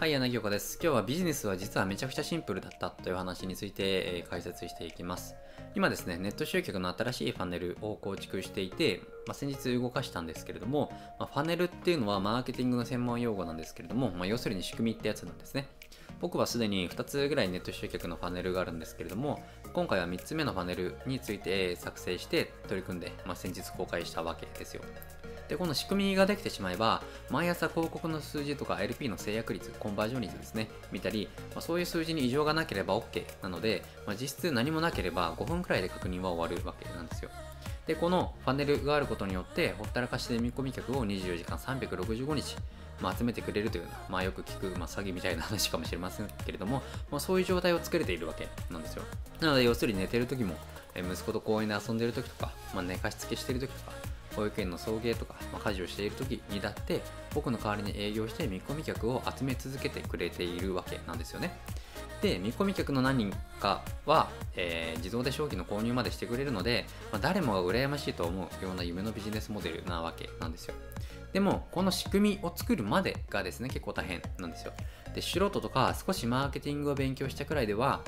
はい、柳岡です。今日はビジネスは実はめちゃくちゃシンプルだったという話について、えー、解説していきます。今ですね、ネット集客の新しいファネルを構築していて、まあ、先日動かしたんですけれども、まあ、ファネルっていうのはマーケティングの専門用語なんですけれども、まあ、要するに仕組みってやつなんですね。僕はすでに2つぐらいネット集客のファネルがあるんですけれども、今回は3つ目のファネルについて作成して取り組んで、まあ、先日公開したわけですよ。で、この仕組みができてしまえば、毎朝広告の数字とか LP の制約率、コンバージョン率ですね、見たり、まあ、そういう数字に異常がなければ OK なので、まあ、実質何もなければ5分くらいで確認は終わるわけなんですよ。で、このファネルがあることによって、ほったらかしで見込み客を24時間365日、まあ、集めてくれるというような、まあ、よく聞く、まあ、詐欺みたいな話かもしれませんけれども、まあ、そういう状態を作れているわけなんですよ。なので、要するに寝てる時も、え息子と公園で遊んでる時とか、まあ、寝かしつけしてる時とか、保育園の送迎とか、まあ、家事をしている時にだって僕の代わりに営業して見込み客を集め続けてくれているわけなんですよねで見込み客の何人かは、えー、自動で商品の購入までしてくれるので、まあ、誰もが羨ましいと思うような夢のビジネスモデルなわけなんですよでもこの仕組みを作るまでがですね結構大変なんですよ。で素人とか少しマーケティングを勉強したくらいでは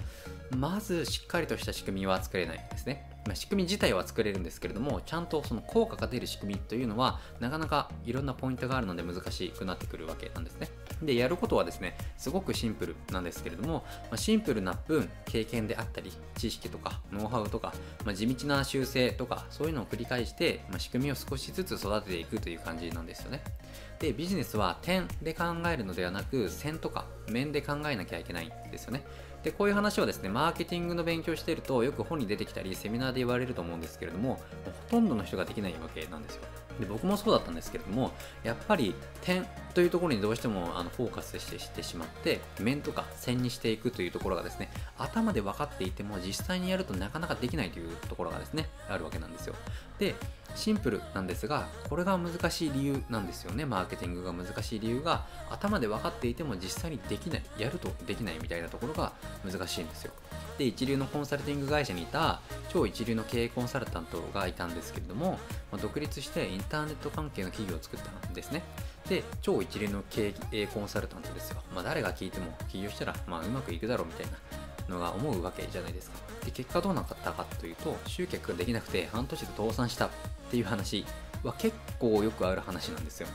まずしっかりとした仕組みは作れないんですね。まあ、仕組み自体は作れるんですけれどもちゃんとその効果が出る仕組みというのはなかなかいろんなポイントがあるので難しくなってくるわけなんですね。でやることはですねすごくシンプルなんですけれども、まあ、シンプルな分経験であったり知識とかノウハウとか、まあ、地道な修正とかそういうのを繰り返して、ま仕組みを少しずつ育てていくという感じなんですよね。でビジネスは点で考えるのではなく線とか面で考えなきゃいけないんですよね。でこういう話をですねマーケティングの勉強しているとよく本に出てきたりセミナーで言われると思うんですけれどもほとんどの人ができないわけなんですよ。で僕もそうだったんですけれどもやっぱり点というところにどうしてもあのフォーカスしてしてしまって面とか線にしていくというところがですね頭で分かっていても実際にやるとなかなかできないというところがですねあるわけなんですよ。でシンプルなんですがこれが難しい理由なんですよね。マーケティングが難しい理由が頭で分かっていても実際にできないやるとできないみたいなところが難しいんですよ。で一流のコンサルティング会社にいた超一流の経営コンサルタントがいたんですけれども、独立してインターネット関係の企業を作ったんですね。で超一流の経営コンサルタントですよ、まあ、誰が聞いても起業したら、まあ、うまくいくだろうみたいなのが思うわけじゃないですか。で結果どうなったかというと集客ができなくて半年で倒産したっていう話は結構よくある話なんですよ。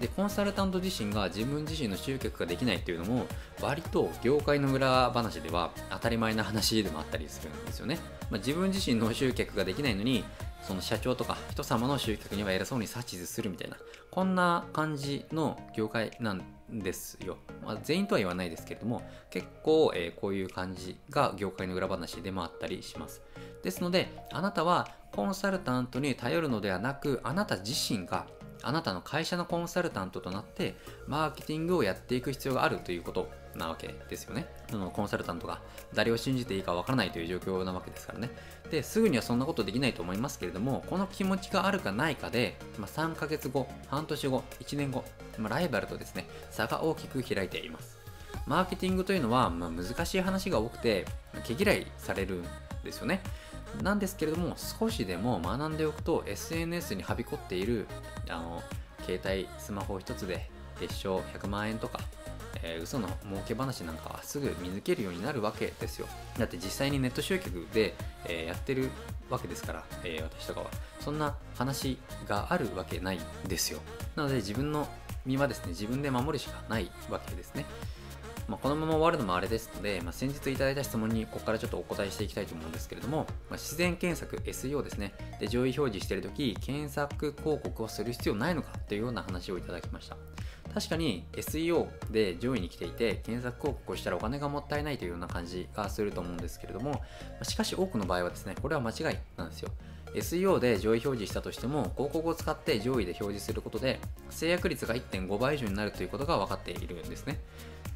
でコンサルタント自身が自分自身の集客ができないっていうのも割と業界の裏話では当たり前な話でもあったりするんですよね、まあ、自分自身の集客ができないのにその社長とか人様の集客には偉そうに指図するみたいなこんな感じの業界なんですよ、まあ、全員とは言わないですけれども結構、えー、こういう感じが業界の裏話でもあったりします。ですのであなたはコンサルタントに頼るのではなくあなた自身があなたの会社のコンサルタントとなってマーケティングをやっていく必要があるということ。なわけですよね。そのコンサルタントが誰を信じていいかわからないという状況なわけですからね。で、すぐにはそんなことできないと思いますけれども、この気持ちがあるかないかで、まあ、3ヶ月後、半年後、1年後、まあ、ライバルとですね、差が大きく開いています。マーケティングというのは、まあ、難しい話が多くて、毛嫌いされるんですよね。なんですけれども少しでも学んでおくと SNS にはびこっているあの携帯スマホ一つで月賞100万円とか、えー、嘘の儲け話なんかはすぐ見抜けるようになるわけですよ。だって実際にネット集客で、えー、やってるわけですから、えー、私とかは。そんな話があるわけないですよ。なので自分の身はですね自分で守るしかないわけですね。まあ、このまま終わるのもあれですので、まあ、先日いただいた質問にここからちょっとお答えしていきたいと思うんですけれども、まあ、自然検索 SEO ですね。で上位表示してるとき検索広告をする必要ないのかというような話をいただきました。確かに SEO で上位に来ていて検索広告をしたらお金がもったいないというような感じがすると思うんですけれどもしかし多くの場合はですねこれは間違いなんですよ。SEO で上位表示したとしても広告を使って上位で表示することで制約率が1.5倍以上になるということが分かっているんですね。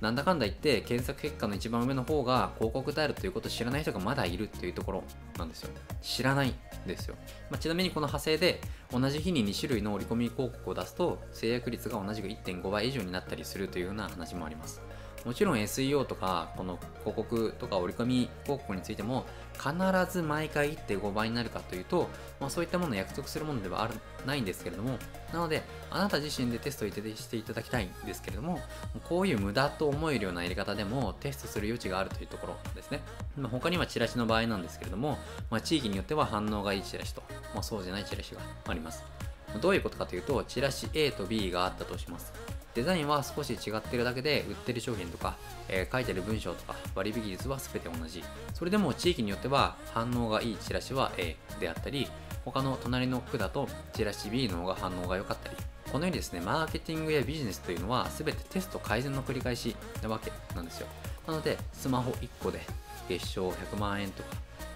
なんだかんだ言って検索結果の一番上の方が広告であるということを知らない人がまだいるっていうところなんですよ。知らないですよ、まあ、ちなみにこの派生で同じ日に2種類の折り込み広告を出すと制約率が同じく1.5倍以上になったりするというような話もあります。もちろん SEO とか、この広告とか折り込み広告についても、必ず毎回1.5倍になるかというと、まあ、そういったものを約束するものではあるないんですけれども、なので、あなた自身でテストをしていただきたいんですけれども、こういう無駄と思えるようなやり方でもテストする余地があるというところですね。まあ、他にはチラシの場合なんですけれども、まあ、地域によっては反応がいいチラシと、まあ、そうじゃないチラシがあります。どういうことかというと、チラシ A と B があったとします。デザインは少し違ってるだけで売ってる商品とか、えー、書いてる文章とか割引率は全て同じ。それでも地域によっては反応がいいチラシは A であったり他の隣の区だとチラシ B の方が反応が良かったり。このようにですねマーケティングやビジネスというのは全てテスト改善の繰り返しなわけなんですよ。なのでスマホ1個で月賞100万円とか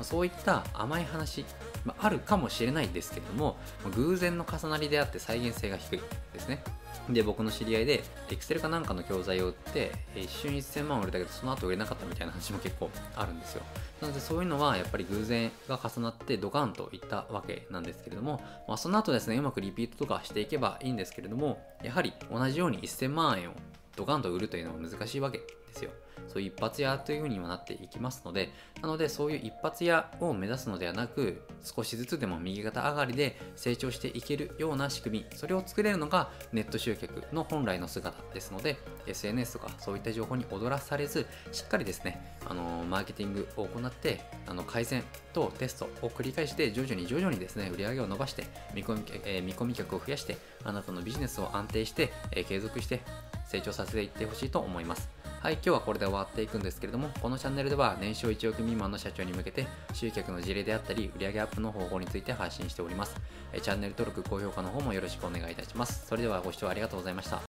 そういった甘い話、まあ、あるかもしれないですけれども偶然の重なりであって再現性が低いですねで、僕の知り合いで、Excel かなんかの教材を売って、一瞬1000万売れたけど、その後売れなかったみたいな話も結構あるんですよ。なので、そういうのはやっぱり偶然が重なってドカンといったわけなんですけれども、まあ、その後ですね、うまくリピートとかしていけばいいんですけれども、やはり同じように1000万円をドカンと売るというのは難しいわけですよ。そういう一発屋というふうにはなっていきますので、なのでそういう一発屋を目指すのではなく、少しずつでも右肩上がりで成長していけるような仕組み、それを作れるのがネット集客の本来の姿ですので、SNS とかそういった情報に踊らされず、しっかりですね、あのマーケティングを行って、あの改善とテストを繰り返して、徐々に徐々にですね、売り上げを伸ばして、見込み,、えー、見込み客を増やして、あなたのビジネスを安定して、えー、継続して成長させていってほしいと思います。はい、今日はこれで終わっていくんですけれども、このチャンネルでは年商1億未満の社長に向けて集客の事例であったり、売上アップの方法について配信しております。チャンネル登録、高評価の方もよろしくお願いいたします。それではご視聴ありがとうございました。